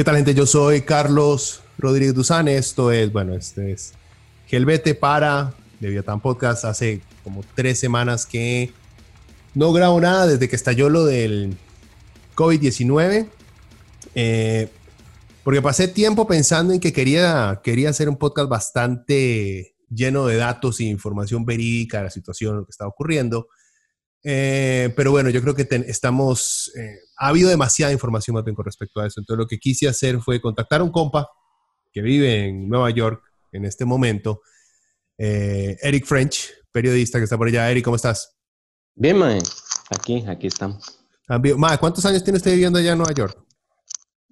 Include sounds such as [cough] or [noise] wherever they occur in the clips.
¿Qué tal, gente? Yo soy Carlos Rodríguez Duzán. Esto es, bueno, este es Gelbete para Leviatán Podcast. Hace como tres semanas que no grabo nada desde que estalló lo del COVID-19. Eh, porque pasé tiempo pensando en que quería, quería hacer un podcast bastante lleno de datos e información verídica de la situación, lo que está ocurriendo. Eh, pero bueno, yo creo que estamos, eh, ha habido demasiada información más bien con respecto a eso. Entonces lo que quise hacer fue contactar a un compa que vive en Nueva York en este momento, eh, Eric French, periodista que está por allá. Eric, ¿cómo estás? Bien, mae. Aquí, aquí estamos. Mae, ¿cuántos años tiene usted viviendo allá en Nueva York?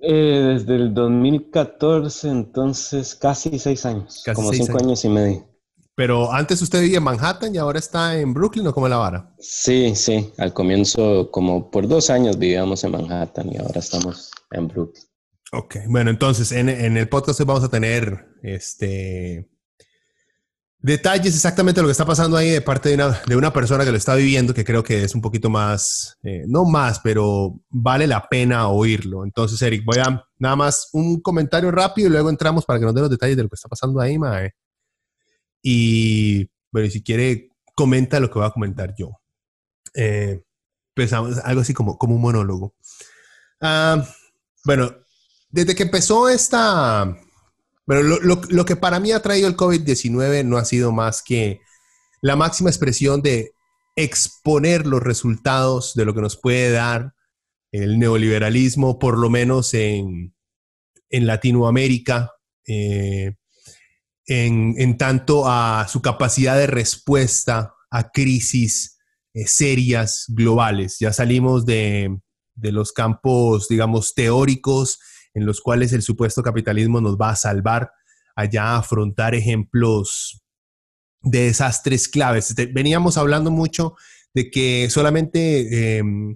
desde el 2014, entonces casi seis años. como cinco años y medio. Pero antes usted vivía en Manhattan y ahora está en Brooklyn o como la vara. Sí, sí. Al comienzo, como por dos años vivíamos en Manhattan y ahora estamos en Brooklyn. Ok, bueno, entonces en, el podcast vamos a tener este detalles exactamente de lo que está pasando ahí de parte de una, de una, persona que lo está viviendo, que creo que es un poquito más, eh, no más, pero vale la pena oírlo. Entonces, Eric, voy a nada más un comentario rápido y luego entramos para que nos dé los detalles de lo que está pasando ahí, mae. Y bueno, si quiere, comenta lo que voy a comentar yo. Eh, algo así como, como un monólogo. Ah, bueno, desde que empezó esta... Bueno, lo, lo, que para mí ha traído el COVID-19 no ha sido más que la máxima expresión de exponer los resultados de lo que nos puede dar el neoliberalismo, por lo menos en, en Latinoamérica, eh, en, tanto a su capacidad de respuesta a crisis eh, serias globales. Ya salimos de, los campos, digamos, teóricos en los cuales el supuesto capitalismo nos va a salvar, allá a afrontar ejemplos de desastres claves. Este, veníamos hablando mucho de que solamente em,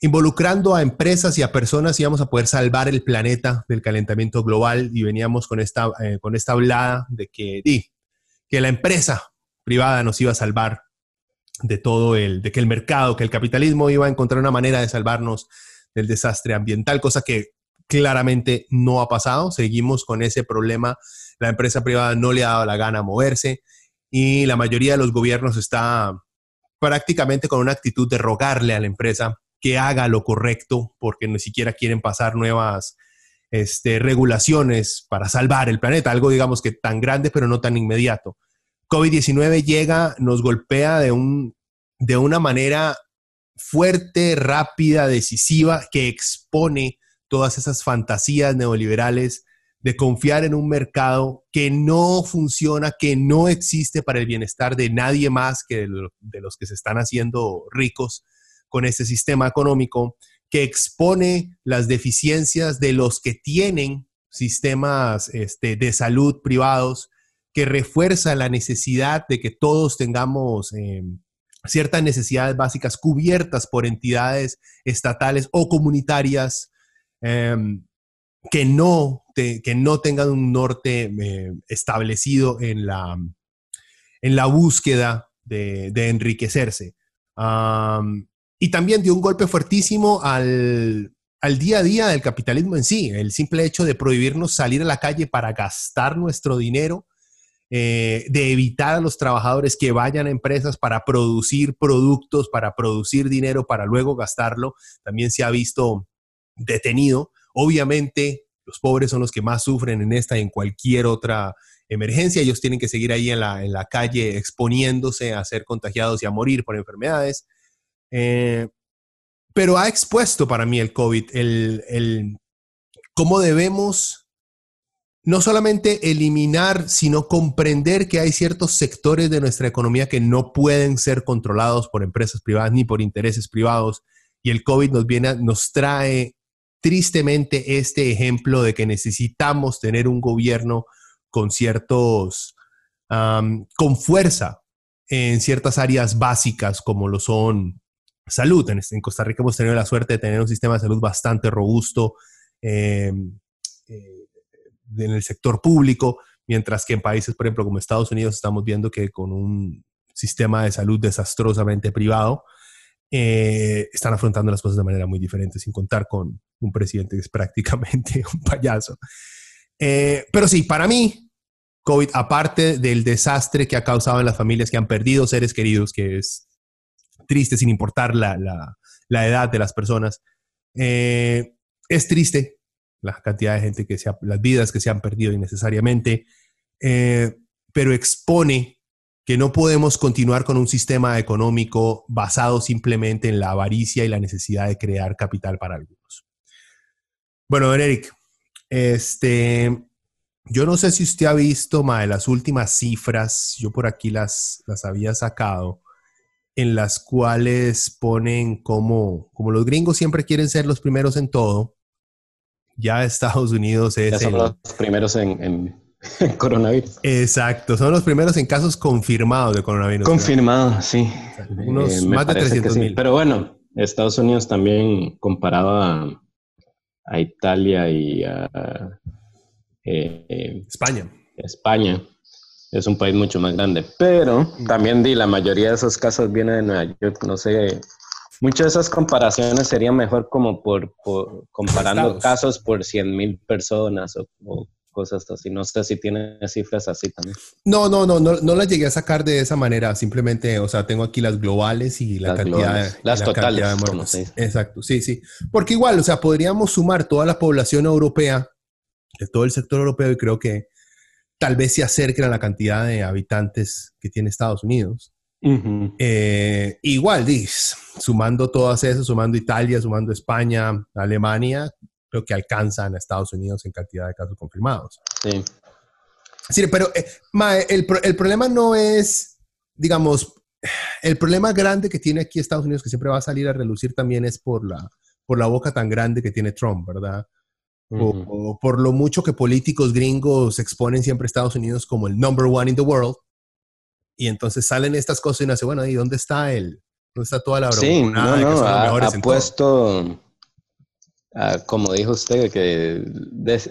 involucrando a empresas y a personas íbamos a poder salvar el planeta del calentamiento global y veníamos con esta, eh, con esta hablada de que, que la empresa privada nos iba a salvar de todo el, de que el mercado, que el capitalismo iba a encontrar una manera de salvarnos del desastre ambiental, cosa que claramente no ha pasado. Seguimos con ese problema. La empresa privada no le ha dado la gana moverse y la mayoría de los gobiernos está prácticamente con una actitud de rogarle a la empresa que haga lo correcto porque ni siquiera quieren pasar nuevas este, regulaciones para salvar el planeta, algo digamos que tan grande pero no tan inmediato. COVID-19 llega, nos golpea de, un, de una manera fuerte, rápida, decisiva, que expone todas esas fantasías neoliberales de confiar en un mercado que no funciona, que no existe para el bienestar de nadie más que de los que se están haciendo ricos con este sistema económico que expone las deficiencias de los que tienen sistemas este, de salud privados, que refuerza la necesidad de que todos tengamos em, ciertas necesidades básicas cubiertas por entidades estatales o comunitarias em, que, no que no tengan un norte em, establecido en la, en la búsqueda de, enriquecerse y también dio un golpe fuertísimo al, día a día del capitalismo en sí, el simple hecho de prohibirnos salir a la calle para gastar nuestro dinero, eh, de evitar a los trabajadores que vayan a empresas para producir productos, para producir dinero, para luego gastarlo, también se ha visto detenido. Obviamente, los pobres son los que más sufren en esta y en cualquier otra emergencia. Ellos tienen que seguir ahí en la, en la calle exponiéndose a ser contagiados y a morir por enfermedades. Eh, pero ha expuesto para mí el COVID, el, cómo debemos no solamente eliminar, sino comprender que hay ciertos sectores de nuestra economía que no pueden ser controlados por empresas privadas ni por intereses privados. Y el COVID nos, viene, nos trae tristemente este ejemplo de que necesitamos tener un gobierno con ciertos, con fuerza en ciertas áreas básicas como lo son salud. En, Costa Rica hemos tenido la suerte de tener un sistema de salud bastante robusto em, eh, en el sector público, mientras que en países, por ejemplo, como Estados Unidos, estamos viendo que con un sistema de salud desastrosamente privado, eh, están afrontando las cosas de manera muy diferente, sin contar con un presidente que es [laughs] prácticamente un payaso. Eh, pero sí, para mí, COVID, aparte del desastre que ha causado en las familias que han perdido seres queridos, que es triste sin importar la, edad de las personas, eh, es triste la cantidad de gente que se las vidas que se han perdido innecesariamente, pero expone que no podemos continuar con un sistema económico basado simplemente en la avaricia y la necesidad de crear capital para algunos. Bueno, Eric, este, yo no sé si usted ha visto, de las últimas cifras, yo por aquí las, las había sacado, en las cuales ponen como, como los gringos siempre quieren ser los primeros en todo, ya Estados Unidos es... Ya los primeros en [laughs] coronavirus. Exacto, son los primeros en casos confirmados de coronavirus. Confirmados, sí. Unos eh, más de 300 mil. Pero bueno, Estados Unidos también comparado a, Italia y a eh, España. España es un país mucho más grande, pero también di, la mayoría de esos casos vienen de Nueva York, no sé, muchas de esas comparaciones serían mejor como por, comparando casos por 100 mil personas o cosas así. No sé si tiene cifras así también. No, no, no, no, no las llegué a sacar de esa manera. Simplemente, o sea, tengo aquí las globales y la cantidad, las totales, Exacto, sí, sí. Porque igual, o sea, podríamos sumar toda la población europea, de todo el sector europeo, y creo que tal vez se acerquen a la cantidad de habitantes que tiene Estados Unidos. Eh, igual, dis, sumando todas esas, sumando Italia, sumando España, Alemania, creo que alcanzan a Estados Unidos en cantidad de casos confirmados. Sí. Sí, pero eh, el, el, problema no es, digamos, el problema grande que tiene aquí Estados Unidos, que siempre va a salir a relucir también, es por la, por la boca tan grande que tiene Trump, ¿verdad? O, por lo mucho que políticos gringos exponen siempre a Estados Unidos como el number one in the world. Y entonces salen estas cosas y uno dice, bueno, ¿y dónde está el, dónde está toda la Sí, no, no, ha, puesto Ah, como dijo usted, que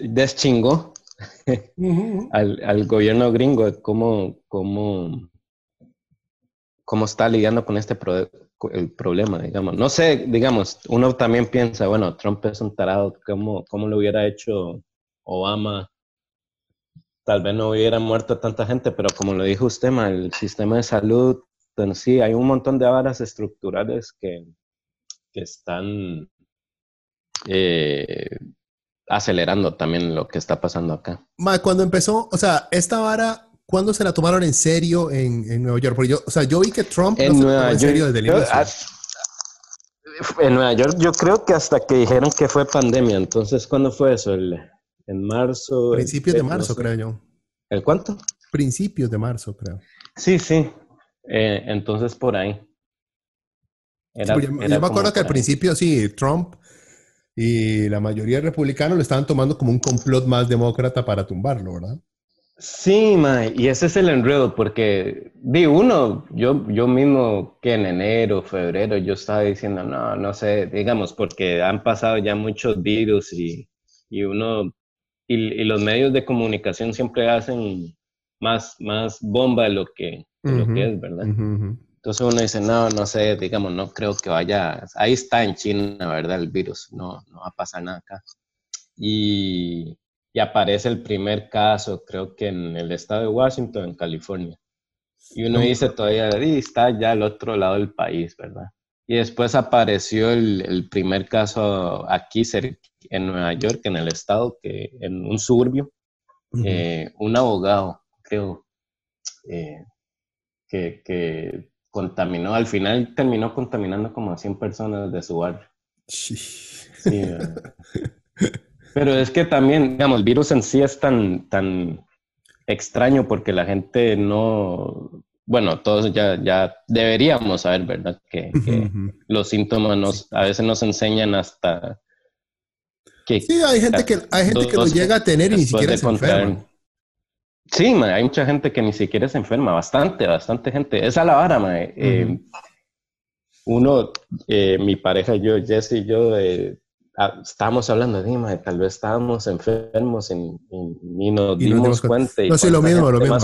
deschingó [laughs] al, gobierno gringo, cómo, cómo, cómo está lidiando con este el problema, digamos. No sé, digamos, uno también piensa, bueno, Trump es un tarado, ¿cómo, cómo lo hubiera hecho Obama? Tal vez no hubiera muerto tanta gente, pero como lo dijo usted, el sistema de salud, pues sí, hay un montón de varas estructurales que, que están eh, acelerando también lo que está pasando acá. cuando empezó, o sea, esta vara, ¿cuándo se la tomaron en serio en, Nueva York? Porque yo, o sea, yo vi que Trump en Nueva York, serio desde el inicio. En Nueva York yo creo que hasta que dijeron que fue pandemia, entonces ¿cuándo fue eso? en marzo. Principios de marzo, creo yo. ¿El cuánto? Principios de marzo, creo. Sí, sí. Eh, entonces por ahí. yo, me acuerdo que al principio sí, Trump y la mayoría de republicanos lo estaban tomando como un complot más demócrata para tumbarlo, ¿verdad? Sí, ma, y ese es el enredo, porque di uno, yo, yo mismo que en enero, febrero, yo estaba diciendo, no, no sé, digamos, porque han pasado ya muchos virus y, y uno, y, los medios de comunicación siempre hacen más, más bomba de lo que, lo que es, ¿verdad? Entonces uno dice, no, no sé, digamos, no creo que vaya, ahí está en China, ¿verdad? El virus, no, no va a pasar nada acá. Y, y aparece el primer caso, creo que en el estado de Washington, en California. Y uno dice todavía, está ya al otro lado del país, ¿verdad? Y después apareció el, el primer caso aquí en Nueva York, en el estado, que en un suburbio, eh, un abogado, creo, eh, que, que contaminó, al final terminó contaminando como a 100 personas de su barrio. Sí. [laughs] Pero es que también, digamos, el virus en sí es tan, tan extraño porque la gente no, bueno, todos ya, ya deberíamos saber, ¿verdad? Que, los síntomas nos, a veces nos enseñan hasta que... Sí, hay gente que, hay gente que lo llega a tener y ni siquiera se enferma. Sí, hay mucha gente que ni siquiera se enferma, bastante, bastante gente. Esa es la vara, ma. Eh, uno, eh, mi pareja y yo, Jesse y yo, eh, Ah, estábamos hablando de, tal vez estábamos enfermos y, nos dimos, cuenta. no, sí, lo mismo, lo mismo.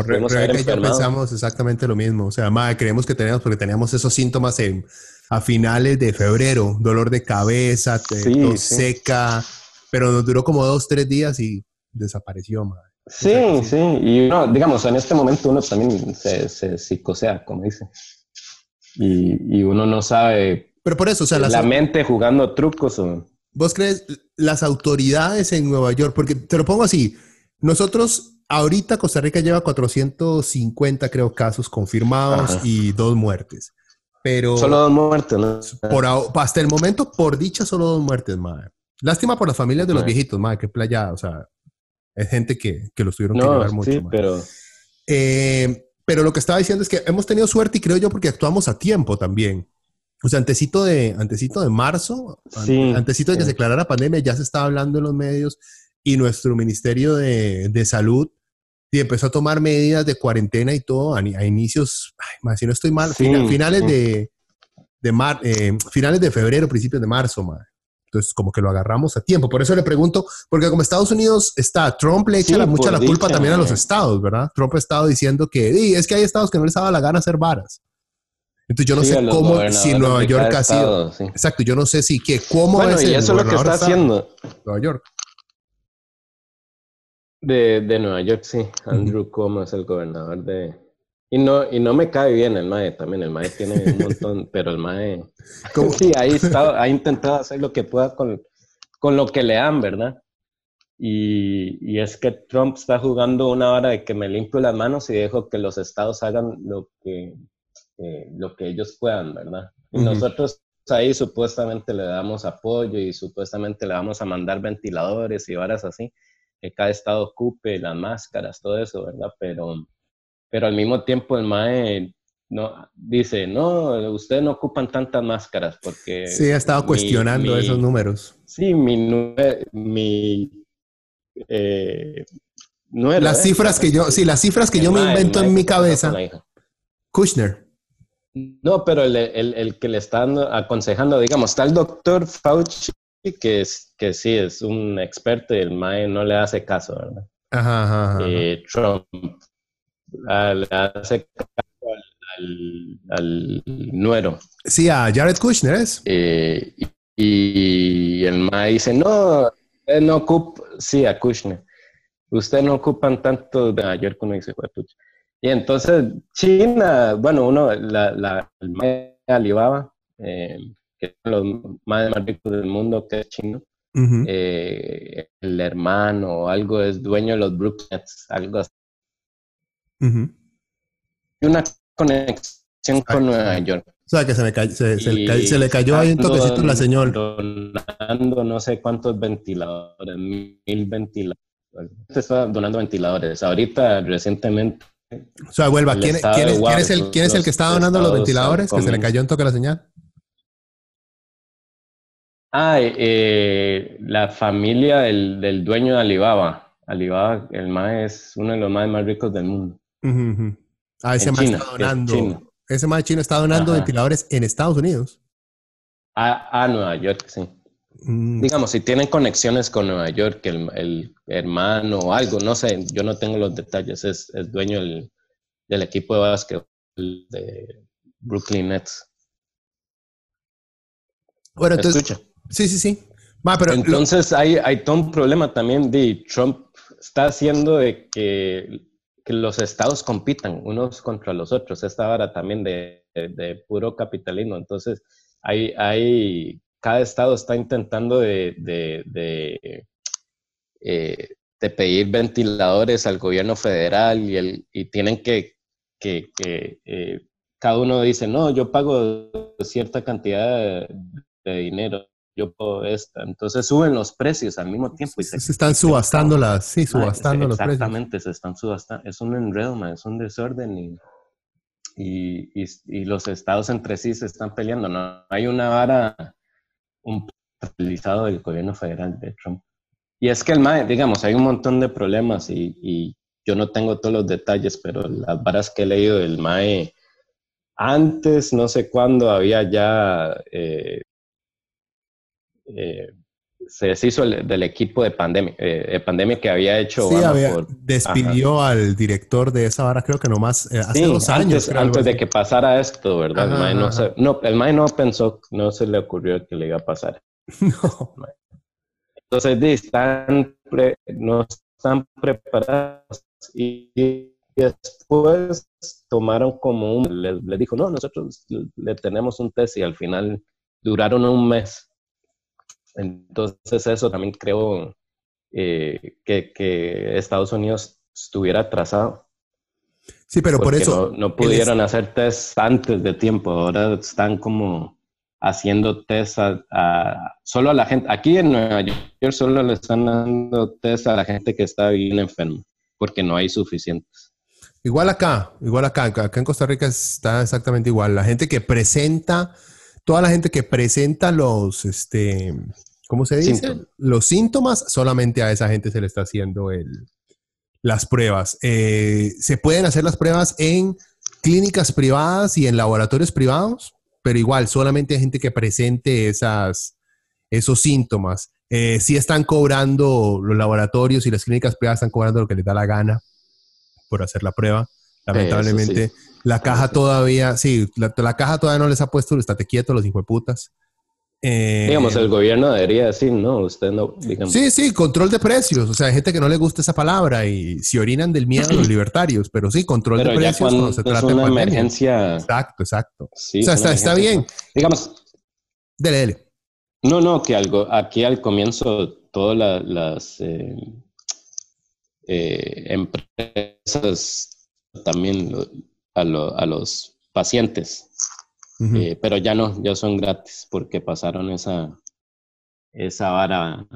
pensamos exactamente lo mismo. O sea, madre, creemos que teníamos, porque teníamos esos síntomas en, a finales de febrero, dolor de cabeza, tos seca, pero nos duró como dos, tres días y desapareció, madre. Sí, sí, y uno, digamos, en este momento uno también se, se psicosea, como dice. Y, y, uno no sabe. Pero por eso, o sea, la mente jugando trucos o ¿Vos crees las autoridades en Nueva York? Porque te lo pongo así, nosotros ahorita Costa Rica lleva 450 creo casos confirmados y dos muertes. Pero solo dos muertes, ¿no? Por, hasta el momento, por dicha, solo dos muertes, madre. Lástima por las familias de los viejitos, madre, qué playa, o sea, es gente que, que los tuvieron que llevar mucho. Sí, pero... Eh, pero lo que estaba diciendo es que hemos tenido suerte y creo yo porque actuamos a tiempo también. O sea, antecito de, antecito de marzo, antecito de que se declarara pandemia, ya se estaba hablando en los medios y nuestro Ministerio de, de Salud y empezó a tomar medidas de cuarentena y todo a, inicios, ay, si no estoy mal, finales de, de mar, eh, finales de febrero, principios de marzo, madre. Entonces, como que lo agarramos a tiempo. Por eso le pregunto, porque como Estados Unidos está, Trump le echa mucha la culpa también a los estados, ¿verdad? Trump ha estado diciendo que es que hay estados que no les daba la gana hacer varas. Entonces yo no sé cómo, si Nueva York ha sido... Exacto, yo no sé si, que, cómo bueno, y eso es lo que está haciendo. Nueva York. De, de Nueva York, sí. Andrew Cuomo es el gobernador de... Y no, y no me cae bien el MAE también. El MAE tiene un montón, [laughs] pero el MAE... Sí, ahí está, ha intentado hacer lo que pueda con, con lo que le dan, ¿verdad? Y, y, es que Trump está jugando una hora de que me limpio las manos y dejo que los estados hagan lo que, eh, lo que ellos puedan, ¿verdad? Y nosotros ahí supuestamente le damos apoyo y supuestamente le vamos a mandar ventiladores y varas así, que cada estado ocupe las máscaras, todo eso, ¿verdad? Pero, pero al mismo tiempo el MAE no, dice, no, ustedes no ocupan tantas máscaras porque... Sí, ha estado cuestionando esos números. Sí, mi... mi eh, las cifras que yo, sí, las cifras que yo me invento en mi cabeza. Kushner. No, pero el, el, el, que le están aconsejando, digamos, está el doctor Fauci, que, es, que sí es un experto y el MAE no le hace caso, ¿verdad? Ajá, ajá, eh, Trump ah, le hace caso al, al, nuero. Sí, a Jared Kushner es. Eh, y, el MAE dice, no, no ocupa, sí, a Kushner. Usted no ocupan tanto de Ayer como dice, y entonces China, bueno, uno, la, la el Alibaba, eh, que es los más ricos del mundo, que es chino, eh, el hermano o algo es dueño de los Brooknets, algo así. Y una conexión con Nueva York. O sea, que se, me se, se, le cayó ahí un toquecito la señora. Donando no sé cuántos ventiladores, mil ventiladores. Está donando ventiladores. Ahorita, recientemente, o sea, vuelva, ¿quién, ¿quién, es, ¿quién, es, el, ¿quién es el que está donando los ventiladores? Que se le cayó en toque la señal. Ah, eh, la familia del, del, dueño de Alibaba. Alibaba, el más es uno de los más, más ricos del mundo. Ah, ese más está donando. Ese más chino está donando ventiladores en Estados Unidos. A, a Nueva York, sí. Mm. Digamos, si tienen conexiones con Nueva York, el, el, hermano o algo, no sé, yo no tengo los detalles, es, es dueño del, del, equipo de básquet de Brooklyn Nets. Bueno, entonces, escucha? Sí, sí, sí. pero entonces hay, hay todo un problema también de Trump está haciendo de que, que, los estados compitan unos contra los otros. Esta vara también de, de, de puro capitalismo. Entonces hay, hay cada estado está intentando de, de, eh, de, pedir ventiladores al gobierno federal y, el, y tienen que, que, eh, cada uno dice, no, yo pago cierta cantidad de, dinero yo puedo esta. Entonces suben los precios al mismo tiempo. Y se, están subastando las, sí, subastando los precios. Exactamente, se están subastando. Es un enredo, es un desorden y, y, y, los estados entre sí se están peleando. No hay una vara un utilizado del gobierno federal de Trump. Y es que el MAE, digamos, hay un montón de problemas y, y yo no tengo todos los detalles, pero las varas que he leído del MAE, antes, no sé cuándo, había ya eh, eh, se deshizo del equipo de pandemia, eh, pandemia que había hecho. Sí, despidió al director de esa vara, creo que nomás eh, hace dos años. Antes, de que pasara esto, ¿verdad? el, MAE no, no, el MAE no pensó, no se le ocurrió que le iba a pasar. [laughs] No. Entonces, están no están preparados y después tomaron como un, le, le dijo, no, nosotros le tenemos un test y al final duraron un mes entonces eso también creo eh, que, Estados Unidos estuviera atrasado. Sí, pero por eso... No, pudieron hacer test antes de tiempo, ahora están como haciendo test a, solo a la gente, aquí en Nueva York solo le están dando test a la gente que está bien enferma, porque no hay suficientes. Igual acá, igual acá, acá en Costa Rica está exactamente igual. La gente que presenta, toda la gente que presenta los, este, ¿cómo se dice? Los síntomas, solamente a esa gente se le está haciendo el, las pruebas. Eh, se pueden hacer las pruebas en clínicas privadas y en laboratorios privados, pero igual, solamente hay gente que presente esas, esos síntomas. Eh, sí están cobrando los laboratorios y las clínicas privadas están cobrando lo que les da la gana por hacer la prueba. Lamentablemente, la caja todavía, sí, la, caja todavía no les ha puesto, estate quieto, los hijos de putas. Eh, digamos, el gobierno debería decir, no, usted no, digamos. Sí, sí, control de precios. O sea, hay gente que no le gusta esa palabra y si orinan del miedo a los libertarios, pero sí, control de precios cuando, se trata de una emergencia. Exacto, exacto. o sea, está, está, bien. Digamos. Dele, dele. No, no, que algo, aquí al comienzo todas las eh, eh, empresas también a, a los pacientes. Eh, pero ya no, ya son gratis porque pasaron esa, esa vara,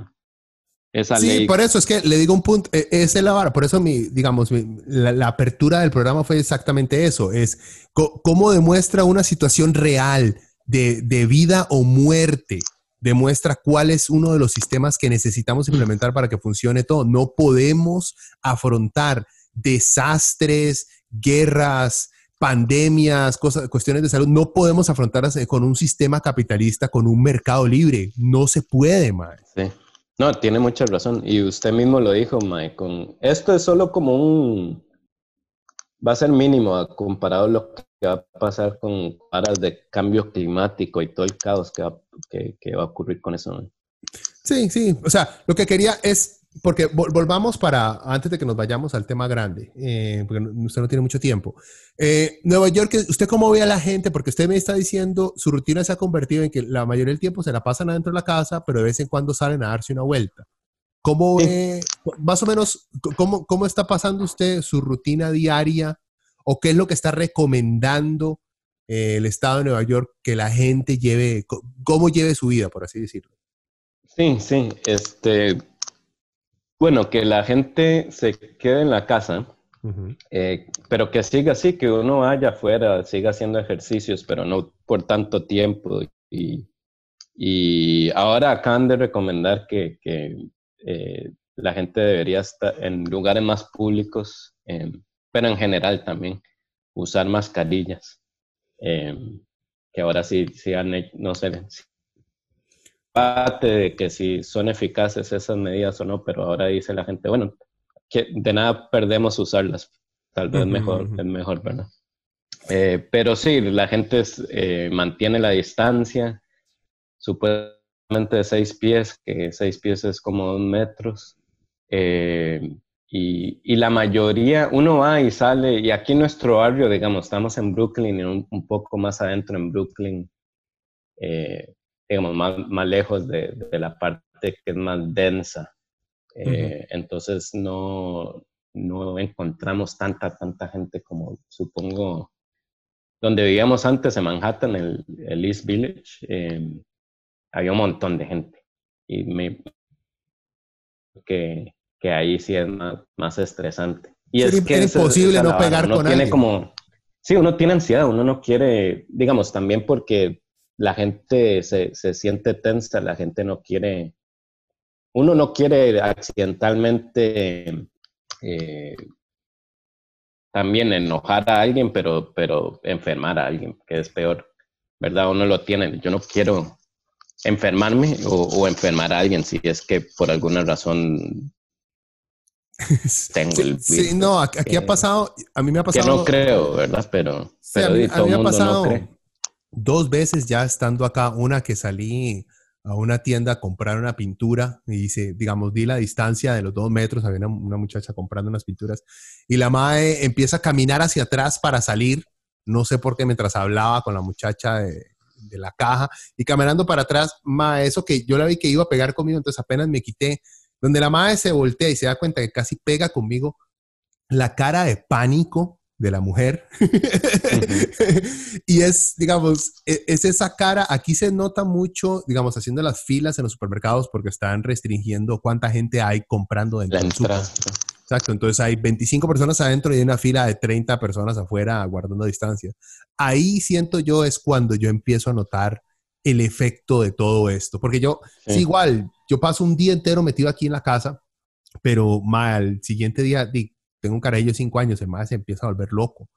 esa sí, por eso es que le digo un punto, e, es la vara, por eso mi, digamos, la, apertura del programa fue exactamente eso, es cómo demuestra una situación real de, de vida o muerte demuestra cuál es uno de los sistemas que necesitamos implementar para que funcione todo. No podemos afrontar desastres, guerras, pandemias, cosas, cuestiones de salud, no podemos afrontarlas con un sistema capitalista, con un mercado libre. No se puede, Mae. Sí. No, tiene mucha razón. Y usted mismo lo dijo, Mae. Con... Esto es solo como un... Va a ser mínimo comparado a lo que va a pasar con paras de cambio climático y todo el caos que va, que, va a ocurrir con eso. Sí, sí. O sea, lo que quería es porque volvamos para, antes de que nos vayamos al tema grande, eh, porque usted no tiene mucho tiempo. Eh, Nueva York, ¿usted cómo ve a la gente? Porque usted me está diciendo, su rutina se ha convertido en que la mayoría del tiempo se la pasan adentro de la casa, pero de vez en cuando salen a darse una vuelta. ¿Cómo ve, más o menos, cómo, cómo está pasando usted su rutina diaria o qué es lo que está recomendando eh, el Estado de Nueva York que la gente lleve, cómo lleve su vida, por así decirlo? Sí, sí, este, bueno, que la gente se quede en la casa, eh, pero que siga así, que uno vaya afuera, siga haciendo ejercicios, pero no por tanto tiempo. Y, y ahora acaban de recomendar que, que eh, la gente debería estar en lugares más públicos, em, pero en general también, usar mascarillas. Em, que ahora sí, sí han, no sé, parte de que si son eficaces esas medidas o no, pero ahora dice la gente, bueno, que de nada perdemos usarlas, tal vez mejor, es mejor, ¿verdad? Eh, pero sí, la gente eh, mantiene la distancia, supuestamente de seis pies, que seis pies es como dos metros. Eh, y, y, la mayoría, uno va y sale, y aquí en nuestro barrio, digamos, estamos en Brooklyn y un, un poco más adentro en Brooklyn, eh, digamos, más, más lejos de, de, la parte que es más densa. Eh, entonces no, no encontramos tanta, tanta gente como supongo donde vivíamos antes en Manhattan, el, el East Village. Eh, había un montón de gente. Y me que, que ahí sí es más, más estresante. Y es, que es imposible no pegar uno con tiene alguien. como Sí, uno tiene ansiedad, uno no quiere, digamos, también porque la gente se, se siente tensa, la gente no quiere, uno no quiere accidentalmente eh, también enojar a alguien, pero, pero enfermar a alguien, que es peor, ¿verdad? Uno lo tiene, yo no quiero enfermarme o, o enfermar a alguien si es que por alguna razón [laughs] tengo el virus. Sí, no, aquí ha pasado, a mí me ha pasado. Que no creo, ¿verdad? Pero, Sí, pero a mí, a me ha pasado no. Dos veces ya estando acá. Una que salí a una tienda a comprar una pintura y dice, digamos, di la distancia de los dos metros. Había una, muchacha comprando unas pinturas y la madre empieza a caminar hacia atrás para salir. No sé por qué, mientras hablaba con la muchacha de, de la caja y caminando para atrás, ma, eso que yo la vi que iba a pegar conmigo, entonces apenas me quité. Donde la madre se voltea y se da cuenta que casi pega conmigo, la cara de pánico de la mujer. [laughs] y es, digamos, e- es esa cara, aquí se nota mucho, digamos, haciendo las filas en los supermercados porque están restringiendo cuánta gente hay comprando dentro del. Exacto, entonces hay 25 personas adentro y hay una fila de 30 personas afuera guardando distancia. Ahí siento yo es cuando yo empiezo a notar el efecto de todo esto, porque yo, Sí. sí, igual, yo paso un día entero metido aquí en la casa, pero mal, siguiente día, tengo un carajillo de 5 años, el más se empieza a volver loco.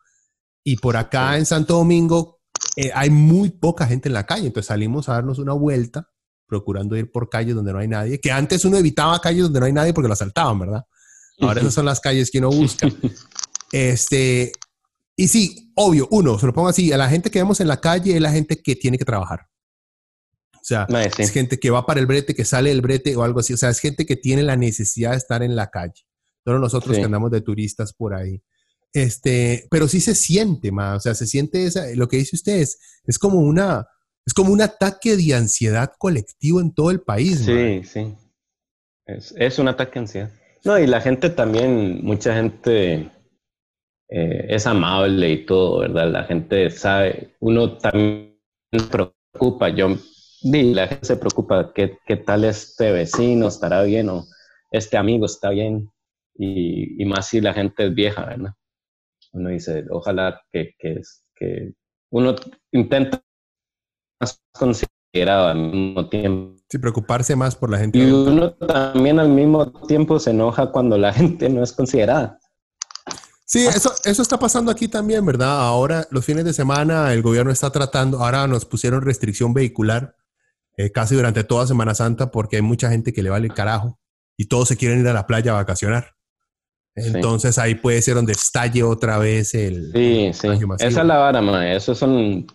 Y por acá en Santo Domingo eh, hay muy poca gente en la calle, entonces salimos a darnos una vuelta, procurando ir por calles donde no hay nadie, que antes uno evitaba calles donde no hay nadie porque lo asaltaban, ¿verdad? Ahora esas son las calles que uno busca. [laughs] Este, y sí, obvio, uno, se lo pongo así, a la gente que vemos en la calle es la gente que tiene que trabajar. O sea, sí. es gente que va para el brete, que sale del brete o algo así. O sea, es gente que tiene la necesidad de estar en la calle. No nosotros Sí. que andamos de turistas por ahí. Este, pero sí se siente más, o sea, se siente esa, lo que dice usted es, es como una, es como un ataque de ansiedad colectivo en todo el país. Sí, sí. Es, es un ataque de ansiedad. No, y la gente también, mucha gente eh, es amable y todo, ¿verdad? La gente sabe, uno también se preocupa, yo, di, la gente se preocupa, ¿qué, qué tal este vecino? ¿Estará bien? ¿O este amigo está bien? Y, y más si la gente es vieja, ¿verdad? Uno dice, ojalá que, que, que uno intenta más considerado al mismo tiempo. Sí, preocuparse más por la gente. Y uno también al mismo tiempo se enoja cuando la [laughs] gente no es considerada. Sí, eso, eso está pasando aquí también, ¿verdad? Ahora, los fines de semana, el gobierno está tratando, ahora nos pusieron restricción vehicular eh, casi durante toda Semana Santa porque hay mucha gente que le vale el carajo y todos se quieren ir a la playa a vacacionar. Sí. Entonces ahí puede ser donde estalle otra vez el... Sí, sí. Esa es la vara, man. Eso son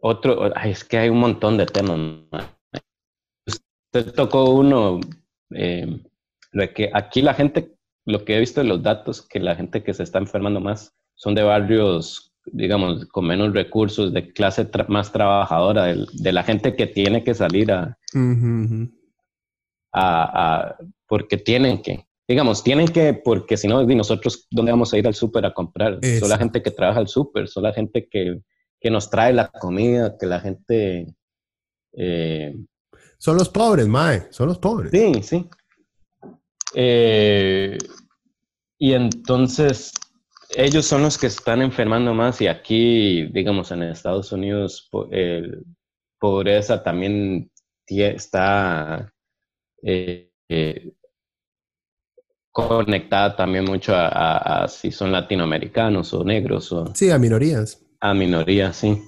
otro. Ay, es que hay un montón de temas. man. Usted tocó uno. eh, lo que aquí la gente, lo que he visto de los datos, que la gente que se está enfermando más son de barrios, digamos, con menos recursos, de clase tra- más trabajadora, de, la gente que tiene que salir a, a- a- porque tienen que. Digamos, tienen que, porque si no, nosotros, ¿dónde vamos a ir al súper a comprar? Son la gente que trabaja al súper, son la gente que, que nos trae la comida, que la gente... eh, Son los pobres, Mae, son los pobres. sí, sí. Eh, y entonces, ellos son los que están enfermando más y aquí, digamos, en Estados Unidos, el pobreza también está... eh, conectada también mucho a, a- a si son latinoamericanos o negros o Sí, a minorías. a minorías, sí.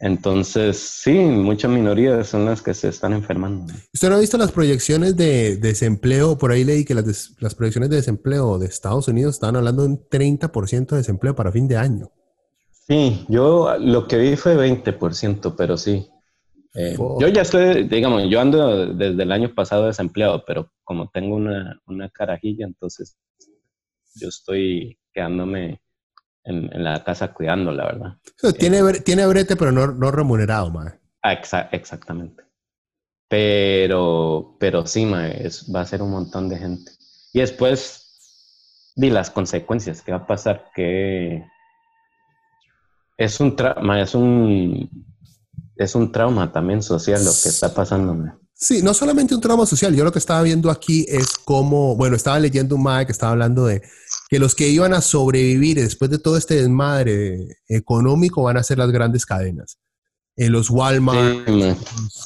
Entonces, sí, muchas minorías son las que se están enfermando. ¿Usted no ha visto las proyecciones de desempleo? Por ahí leí que las, des- las proyecciones de desempleo de Estados Unidos estaban hablando de un 30% de desempleo para fin de año. Sí, yo lo que vi fue 20%, pero sí. Eh, yo ya estoy, digamos, yo ando desde el año pasado desempleado, pero como tengo una, una carajilla, entonces yo estoy quedándome en, en la casa cuidando, la verdad. Sea, tiene, tiene brete, pero no, no remunerado, mae. Ah, exa- exactamente. Pero, pero sí, mae, es- va a ser un montón de gente. Y después, di las consecuencias, ¿qué va a pasar? Que es un, tra- mae, es un, es un trauma también social lo que está pasándome. Sí, no solamente un trauma social, yo lo que estaba viendo aquí es cómo, bueno, estaba leyendo un MAE que estaba hablando de que los que iban a sobrevivir después de todo este desmadre económico van a ser las grandes cadenas en los Walmart, los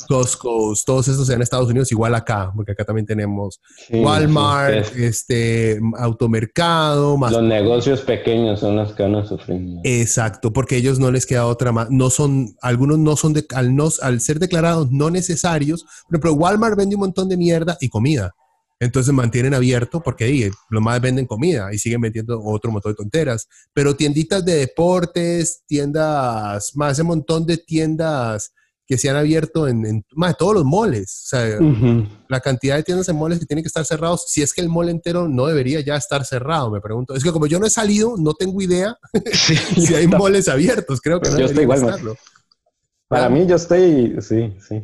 Costco, todos estos en Estados Unidos, igual acá, porque acá también tenemos Walmart, este, automercado, más. Los negocios pequeños son los que van a sufrir. Exacto, porque ellos no les queda otra más, no son, algunos no son, de, al, no, al ser declarados no necesarios, pero Walmart vende un montón de mierda y comida. Entonces mantienen abierto porque ahí lo más venden comida y siguen vendiendo otro montón de tonteras. Pero tienditas de deportes, tiendas, más ese montón de tiendas que se han abierto en, más todos los moles. O sea, la cantidad de tiendas en moles que tienen que estar cerrados, si es que el mole entero no debería ya estar cerrado, me pregunto. Es que como yo no he salido, no tengo idea [laughs] si hay moles abiertos. Creo que no yo estoy igual. Para mí yo estoy, sí, sí.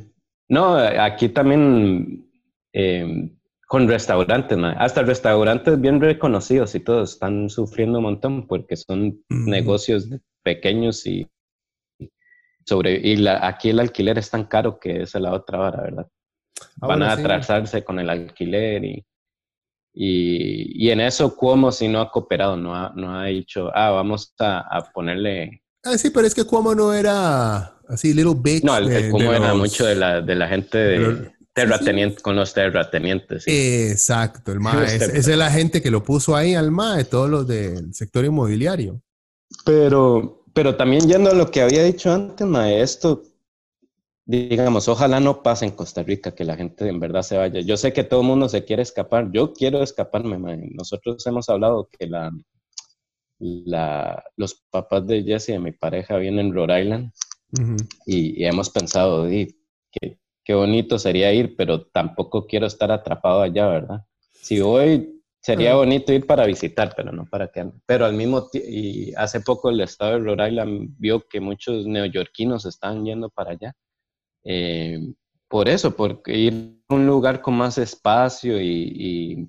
No, aquí también... Eh, con restaurantes, hasta restaurantes bien reconocidos y todos están sufriendo un montón porque son negocios pequeños y sobre y la, aquí el alquiler es tan caro que es la otra hora, ¿verdad? Ah, Van a atrasarse con el alquiler y, y, en eso Cuomo si no ha cooperado, no ha, no ha dicho, ah, vamos a, ponerle... Ah, sí, pero es que Cuomo no era así, Little Big. No, el, Cuomo era mucho de la, de la gente de... Terratenientes, con los terratenientes. Exacto, el MAE. Es, es, la gente que lo puso ahí al MAE, todos los del sector inmobiliario. Pero, pero también yendo a lo que había dicho antes, MAE, esto, digamos, ojalá no pase en Costa Rica, que la gente en verdad se vaya. Yo sé que todo el mundo se quiere escapar, yo quiero escaparme, MAE. Nosotros hemos hablado que la, la, los papás de Jesse, de mi pareja, vienen en Rhode Island y, hemos pensado, que qué bonito sería ir, pero tampoco quiero estar atrapado allá, ¿verdad? Si voy, sería bonito ir para visitar, pero no para que... Pero al mismo tiempo, y hace poco el estado de Rhode Island vio que muchos neoyorquinos estaban yendo para allá. Eh, por eso, porque ir a un lugar con más espacio y,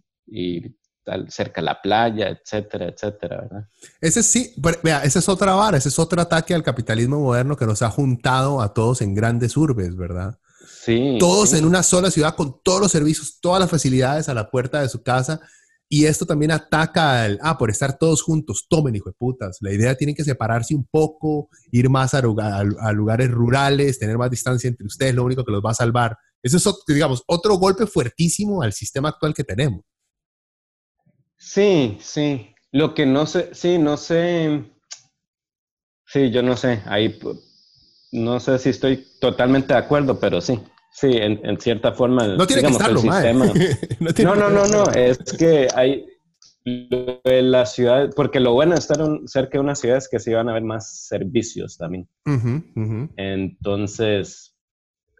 cerca de la playa, etcétera, etcétera, ¿verdad? Ese sí, vea, esa es otra vara, ese es otro ataque al capitalismo moderno que nos ha juntado a todos en grandes urbes, ¿verdad? Todos en una sola ciudad con todos los servicios, todas las facilidades a la puerta de su casa. Y esto también ataca al, ah, por estar todos juntos, tomen, hijo de putas. La idea tiene que separarse un poco, ir más a, lugares rurales, tener más distancia entre ustedes, lo único que los va a salvar. Eso es, digamos, otro golpe fuertísimo al sistema actual que tenemos. Sí, sí. Lo que no sé, sí, no sé. Sí, yo no sé. Ahí no sé si estoy totalmente de acuerdo, pero sí. Sí, en, cierta forma. No tiene que estarlo, el sistema. [laughs] [laughs] no, no, no, no, Es que hay la ciudad, porque lo bueno de estar cerca de una ciudad es que se van a ver más servicios también. Entonces,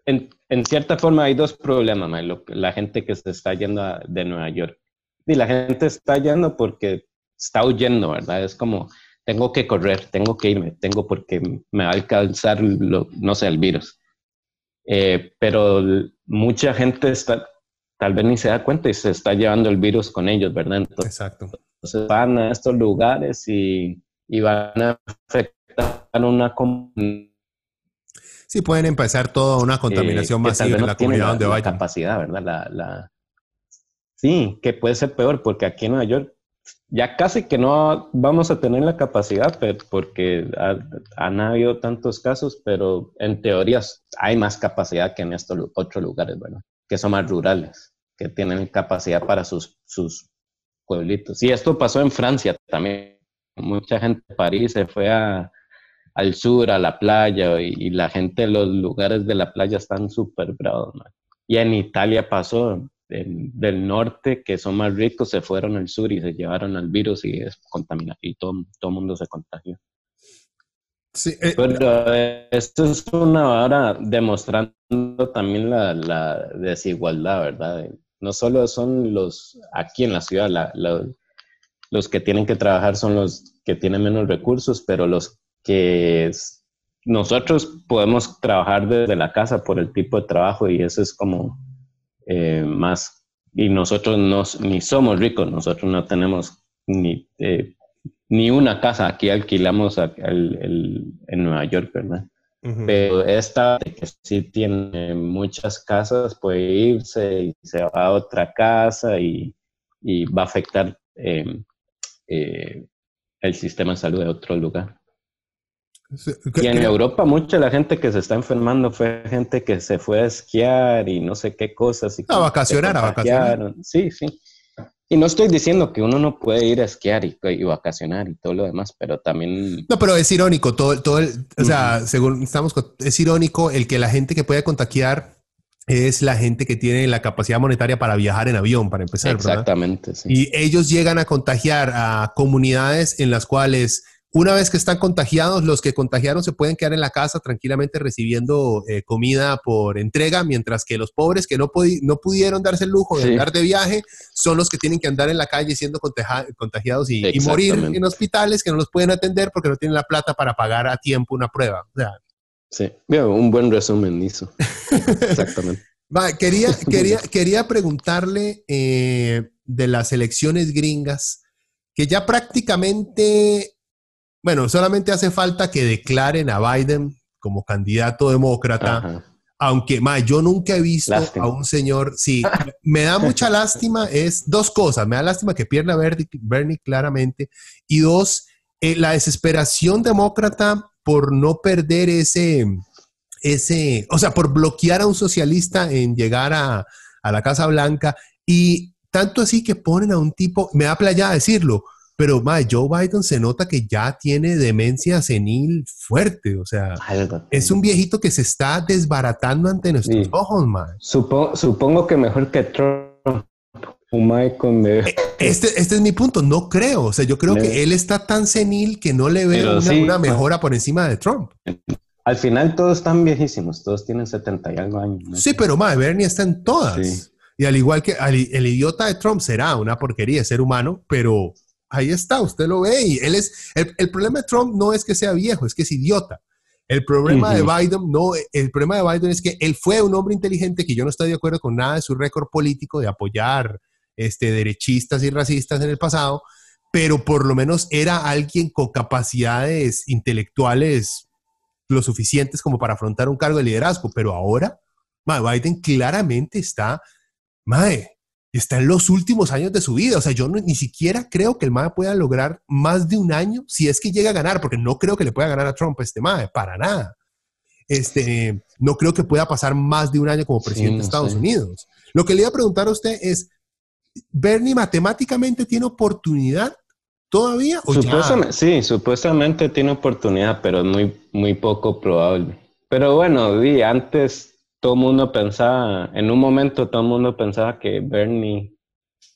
en, cierta forma hay dos problemas, la gente que se está yendo de Nueva York. Y la gente está yendo porque está huyendo, ¿verdad? Es como, tengo que correr, tengo que irme, tengo porque me va a alcanzar, no sé, el virus. Eh, pero mucha gente está, tal vez ni se da cuenta y se está llevando el virus con ellos, ¿verdad? Exacto. Entonces van a estos lugares y, y van a afectar una comunidad. Sí, pueden empezar toda una contaminación eh, masiva en la comunidad donde vayan. capacidad, ¿verdad? La, la... Sí, que puede ser peor porque aquí en Nueva York ya casi que no vamos a tener la capacidad porque han habido tantos casos, pero en teoría hay más capacidad que en estos otros lugares, ¿verdad? Que son más rurales, que tienen capacidad para sus, sus pueblitos. Y esto pasó en Francia también. Mucha gente de París se fue al sur, a la playa, y, la gente en los lugares de la playa están súper bravos. Y en Italia pasó, del, norte, que son más ricos, se fueron al sur y se llevaron al virus y es contaminado y todo el mundo se contagió. Sí, eh, Pero esto es una hora demostrando también la, desigualdad, ¿verdad? No solo son los aquí en la ciudad, los que tienen que trabajar son los que tienen menos recursos, pero los que nosotros podemos trabajar desde la casa por el tipo de trabajo y eso es como eh, más, y nosotros no, ni somos ricos, nosotros no tenemos ni, eh, ni una casa, aquí alquilamos en Nueva York, ¿verdad? Pero esta que sí tiene muchas casas puede irse y se va a otra casa y, va a afectar em, eh, el sistema de salud de otro lugar. Y en Europa mucha la gente que se está enfermando fue gente que se fue a esquiar y no sé qué cosas. Y a vacacionar, a vacacionar. Sí, sí. Y no estoy diciendo que uno no puede ir a esquiar y, vacacionar y todo lo demás, pero también... No, pero es irónico, todo, todo el, o sea, según estamos, es irónico el que la gente que puede contagiar es la gente que tiene la capacidad monetaria para viajar en avión, para empezar. Exactamente. Sí. Y ellos llegan a contagiar a comunidades en las cuales una vez que están contagiados, los que contagiaron se pueden quedar en la casa tranquilamente recibiendo eh, comida por entrega, mientras que los pobres que no, no pudieron darse el lujo de andar de viaje son los que tienen que andar en la calle siendo contagiados y, morir en hospitales que no los pueden atender porque no tienen la plata para pagar a tiempo una prueba. sí, un buen resumen hizo. [laughs] Exactamente. quería, [laughs] quería, quería preguntarle eh, de las elecciones gringas, que ya prácticamente bueno, solamente hace falta que declaren a Biden como candidato demócrata. Aunque, ma, yo nunca he visto a un señor, sí, me da mucha lástima, es dos cosas, me da lástima que pierda Bernie, Bernie claramente, y dos, eh, la desesperación demócrata por no perder ese, ese, o sea, por bloquear a un socialista en llegar a, a la Casa Blanca, y tanto así que ponen a un tipo, me da playa decirlo, pero ma, Joe Biden se nota que ya tiene demencia senil fuerte, o sea, es un viejito que se está desbaratando ante nuestros ojos, ma. supongo que mejor que Trump. E, este, este es mi punto, no creo, o sea, yo creo que él está tan senil que no le veo una, mejora por encima de Trump. Al final todos están viejísimos, todos tienen 70 y algo años. Sí, pero ma, Bernie está en todas. Y al igual que el idiota de Trump será una porquería, ser humano, pero ahí está, usted lo ve y él es, el, problema de Trump no es que sea viejo, es que es idiota. El problema de Biden, no, el problema de Biden es que él fue un hombre inteligente que yo no estoy de acuerdo con nada de su récord político de apoyar este, derechistas y racistas en el pasado, pero por lo menos era alguien con capacidades intelectuales lo suficientes como para afrontar un cargo de liderazgo. Pero ahora, Biden claramente está, mae, está en los últimos años de su vida. O sea, yo ni siquiera creo que el MAE pueda lograr más de un año si es que llega a ganar, porque no creo que le pueda ganar a Trump este MAE, para nada. Este, no creo que pueda pasar más de un año como presidente de Estados Unidos. Lo que le iba a preguntar a usted es, ¿Bernie matemáticamente tiene oportunidad todavía? Sí, supuestamente tiene oportunidad, pero es muy, muy poco probable. Pero bueno, vi antes todo el mundo pensaba, en un momento todo el mundo pensaba que Bernie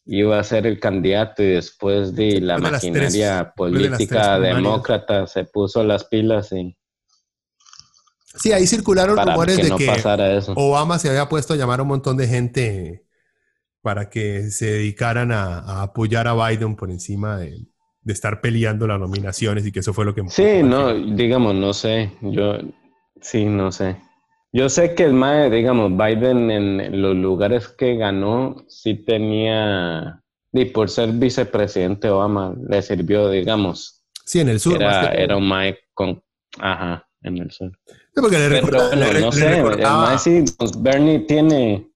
iba a ser el candidato y después de la maquinaria política demócrata se puso las pilas y... Sí, ahí circularon rumores de que Obama se había puesto a llamar a un montón de gente para que se dedicaran a, apoyar a Biden por encima de, de, estar peleando las nominaciones y que eso fue lo que... Sí, no, digamos, no sé, yo sí, no sé. Yo sé que el MAE, digamos, Biden en los lugares que ganó, sí tenía, y por ser vicepresidente Obama, le sirvió, digamos. Sí, en el sur. Era, un MAE con, ajá, en el sur. Sí, porque le no sé, el MAE sí, pues, Bernie tiene...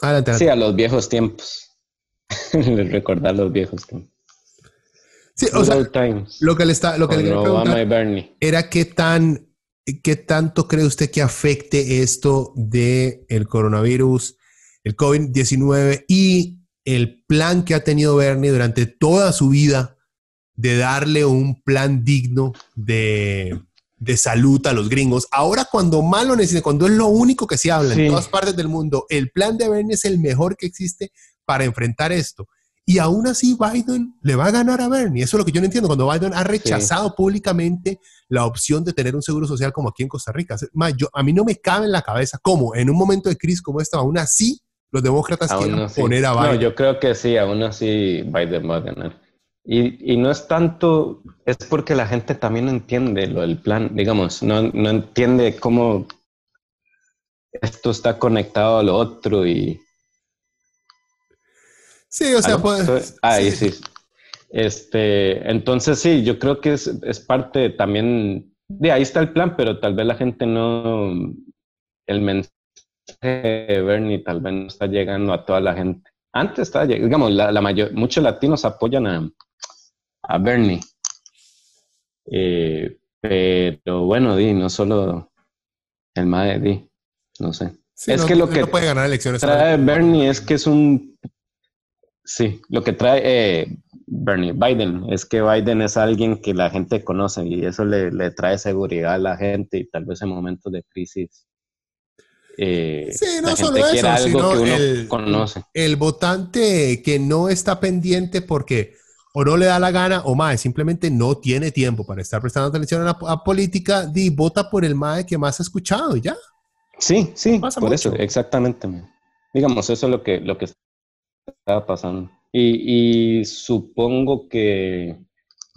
Adelante, Sí, a los viejos tiempos. [laughs] le recordar los viejos tiempos. Sí, o sea, lo que le está, lo que le Obama y Bernie. era qué tan ¿qué tanto cree usted que afecte esto del el coronavirus, el COVID-19 y el plan que ha tenido Bernie durante toda su vida de darle un plan digno de, salud a los gringos? Ahora cuando más lo cuando es lo único que se habla en todas partes del mundo, el plan de Bernie es el mejor que existe para enfrentar esto. Y aún así Biden le va a ganar a Bernie. Eso es lo que yo no entiendo. Cuando Biden ha rechazado públicamente la opción de tener un seguro social como aquí en Costa Rica. a mí no me cabe en la cabeza cómo en un momento de crisis como esta, aún así los demócratas quieren poner a Biden. No, yo creo que sí, aún así Biden va a ganar. Y, y, no es tanto, es porque la gente también no entiende lo del plan, digamos, no, no entiende cómo esto está conectado a lo otro y Sí, o sea, pues. Ahí sí. Este, entonces sí, yo creo que es, parte también de ahí está el plan, pero tal vez la gente no, el mensaje de Bernie tal vez no está llegando a toda la gente. Antes estaba, digamos, la, la mayor, muchos latinos apoyan a, a Bernie. Eh, pero bueno, di, no solo el MAE, di, no sé. es que lo que puede ganar elecciones trae Bernie es que es un... Sí, lo que trae eh, Bernie, Biden, es que Biden es alguien que la gente conoce y eso le, le trae seguridad a la gente y tal vez en momentos de crisis eh, sí, no solo eso, sino el, conoce. el votante que no está pendiente porque o no le da la gana o más, simplemente no tiene tiempo para estar prestando atención a la política, di vota por el MAE que más ha escuchado ya. Sí, sí, por eso, exactamente. Digamos, eso es lo que, lo que está pasando. Y, y supongo que,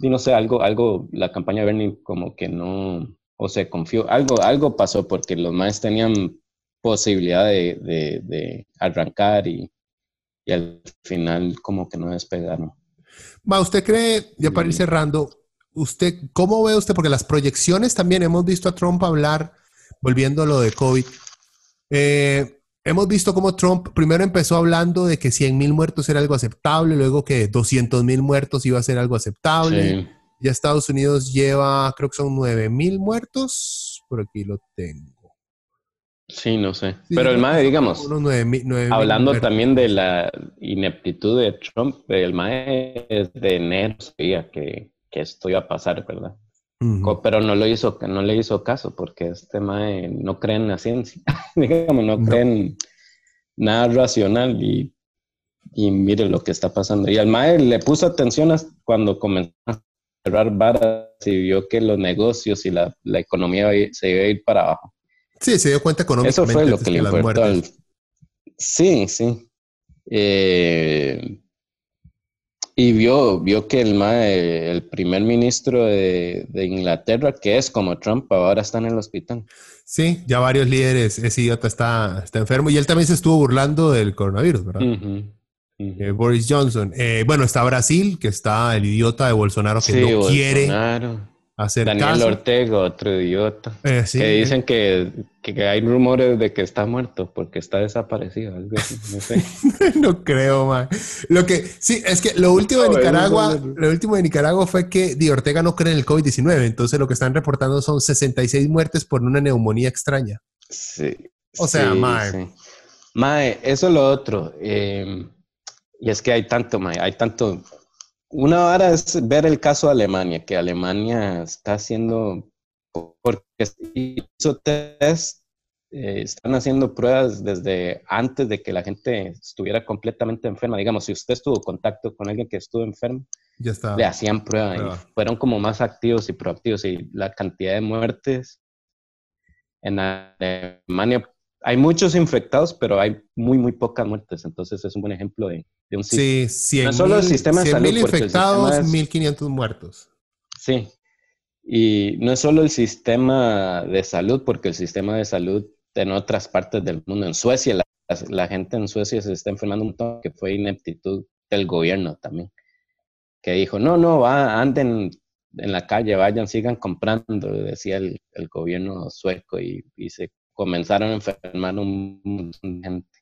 y no sé, algo, algo, la campaña de Bernie como que no, o se confió, algo, algo pasó porque los MAES tenían posibilidad de, de, arrancar y, y, al final como que no despegaron. Va, ¿usted cree, ya para ir cerrando, usted, cómo ve usted? Porque las proyecciones también hemos visto a Trump hablar, volviendo a lo de COVID. Eh, hemos visto cómo Trump primero empezó hablando de que 100 mil muertos era algo aceptable, luego que 200 mil muertos iba a ser algo aceptable. Ya Estados Unidos lleva, creo que son 9 mil muertos. Por aquí lo tengo. Sí, no sé. Pero el MAE, digamos, hablando también de la ineptitud de Trump, el MAE es de enero sabía que, que esto iba a pasar, ¿verdad? Pero no lo hizo, no le hizo caso porque este MAE no cree en la ciencia, [laughs] digamos, no, cree en nada racional y, y mire lo que está pasando. Y al MAE le puso atención cuando comenzó a cerrar varas y vio que los negocios y la, la economía se iba a ir para abajo. Sí, se dio cuenta económicamente. Eso fue lo que le importó al... Sí, sí. Eh, y vio, vio que el, el primer ministro de, de, Inglaterra, que es como Trump, ahora está en el hospital. Sí, ya varios líderes, ese idiota está, está enfermo y él también se estuvo burlando del coronavirus, ¿verdad? Eh, Boris Johnson. Eh, bueno, está Brasil, que está el idiota de Bolsonaro que no quiere Daniel Ortega, otro idiota. Eh, que dicen que, que, hay rumores de que está muerto porque está desaparecido. no, sé. [laughs] no creo, man. Lo que, sí, es que lo último de Nicaragua, lo último de Nicaragua fue que Di Ortega no cree en el COVID-19. Entonces lo que están reportando son 66 muertes por una neumonía extraña. Sí. O sea, mae. Mae, eso es lo otro. Eh, y es que hay tanto, mae, hay tanto una hora es ver el caso de Alemania, que Alemania está haciendo, porque hizo test, eh, están haciendo pruebas desde antes de que la gente estuviera completamente enferma. Digamos, si usted estuvo en contacto con alguien que estuvo enfermo, ya está. le hacían pruebas y fueron como más activos y proactivos y la cantidad de muertes en Alemania hay muchos infectados, pero hay muy, muy pocas muertes. Entonces es un buen ejemplo de, un sí, 100 no solo el sistema de salud, infectados, 1.500 muertos. Sí. Y no es solo el sistema de salud, porque el sistema de salud en otras partes del mundo, en Suecia, la, la gente en Suecia se está enfermando un montón, que fue ineptitud del gobierno también, que dijo, no, no, va, anden en la calle, vayan, sigan comprando, decía el, el gobierno sueco y, y se comenzaron a enfermar un montón de gente.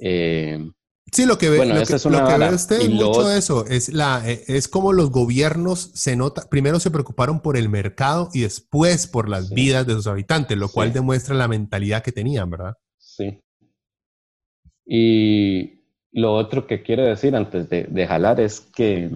Eh, sí, lo que ve, bueno, lo que, ve usted mucho de eso es la eh, es como los gobiernos se nota, primero se preocuparon por el mercado y después por las vidas de sus habitantes, lo cual demuestra la mentalidad que tenían, ¿verdad? Sí. Y lo otro que quiero decir antes de, jalar es que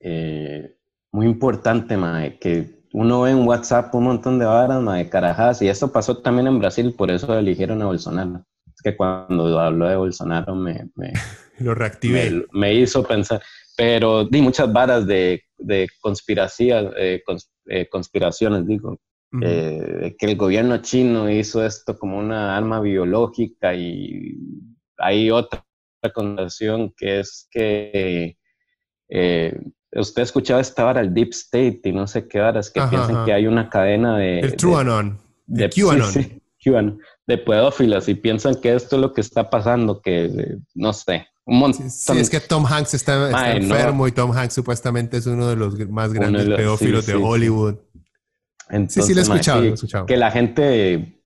eh, muy importante, Mae, que uno ve en WhatsApp un montón de varas, de carajas, y esto pasó también en Brasil, por eso eligieron a Bolsonaro. Es que cuando habló de Bolsonaro me... me [laughs] Lo reactivé. Me, hizo pensar, pero di muchas varas de, de conspiración, eh, eh, conspiraciones, digo, eh, que el gobierno chino hizo esto como una arma biológica y hay otra conspiración que es que usted ha escuchado esta vara, el Deep State y no sé qué varas, que piensan que hay una cadena de... El TrueAnon. De, QAnon. de pedófilos y piensan que esto es lo que está pasando, que no sé, un montón. Sí, es que Tom Hanks está, enfermo y Tom Hanks supuestamente es uno de los más grandes pedófilos de Hollywood. sí, sí, lo he escuchado, lo he escuchado. Que la gente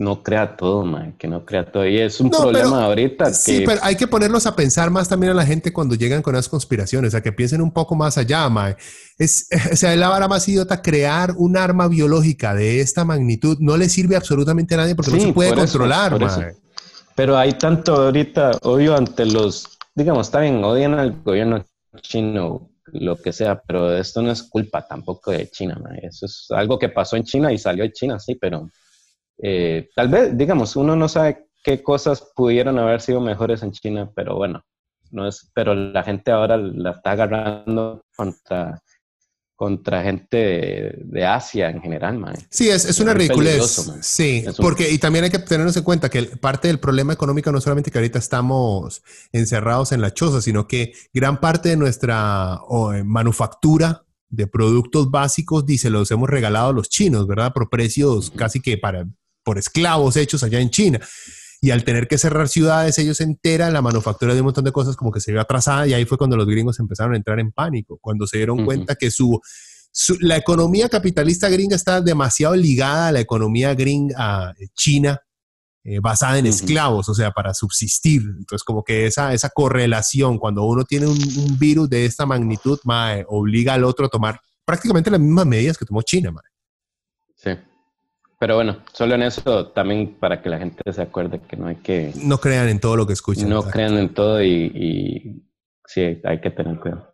no crea todo, man, que no crea todo. Y es un problema ahorita. Sí, pero hay que ponerlos a pensar más también a la gente cuando llegan con las conspiraciones, sea, que piensen un poco más allá, man. Es, [laughs] o sea, la vara más idiota, crear un arma biológica de esta magnitud no le sirve absolutamente a nadie porque no se puede controlar, Pero hay tanto ahorita odio ante los, digamos, está bien, odian al gobierno chino, lo que sea, pero esto no es culpa tampoco de China, man. Eso es algo que pasó en China y salió de China, sí, pero eh, tal vez, digamos, uno no sabe qué cosas pudieron haber sido mejores en China, pero bueno, no es, pero la gente ahora la está agarrando contra, contra gente de, Asia en general, man. Sí, es, es una ridiculez. Sí, porque y también hay que tenernos en cuenta que parte del problema económico no solamente que ahorita estamos encerrados en la choza, sino que gran parte de nuestra eh, manufactura de productos básicos, dice, los hemos regalado a los chinos, ¿verdad? Por precios casi que para por esclavos hechos allá en China. Y al tener que cerrar ciudades, ellos se enteran, la manufactura de un montón de cosas como que se vio atrasada y ahí fue cuando los gringos empezaron a entrar en pánico, cuando se dieron cuenta que su, la economía capitalista gringa está demasiado ligada a la economía gringa china, eh, basada en esclavos, o sea, para subsistir. Entonces, como que esa, esa correlación, cuando uno tiene un, virus de esta magnitud, obliga al otro a tomar prácticamente las mismas medidas que tomó China. Mae. Sí. Pero bueno, solo en eso también para que la gente se acuerde que no hay que... No crean en todo lo que escuchan. No crean en todo y, sí, hay que tener cuidado.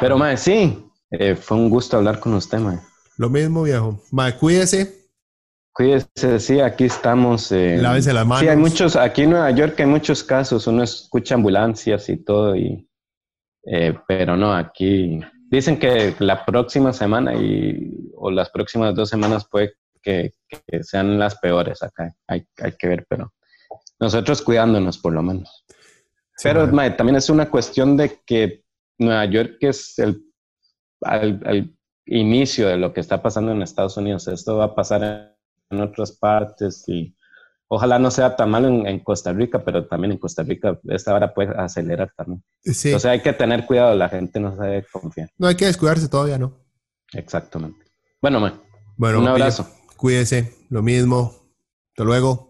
Pero, mae, sí, eh, fue un gusto hablar con usted, mae. Lo mismo, viejo. Mae, cuídese. Cuídese, sí, aquí estamos. Eh, Lávese las manos. Sí, hay muchos, aquí en Nueva York hay muchos casos, uno escucha ambulancias y todo, y, eh, pero no, aquí dicen que la próxima semana y, o las próximas dos semanas puede que, sean las peores acá. Hay, hay, que ver, pero nosotros cuidándonos por lo menos. pero también es una cuestión de que Nueva York es el al, inicio de lo que está pasando en Estados Unidos. Esto va a pasar en otras partes y ojalá no sea tan malo en, Costa Rica, pero también en Costa Rica esta hora puede acelerar también. Sí. O sea, hay que tener cuidado, la gente no se debe confiar. No hay que descuidarse todavía, ¿no? Exactamente. Bueno, bueno un abrazo. Cuídese, lo mismo. Hasta luego.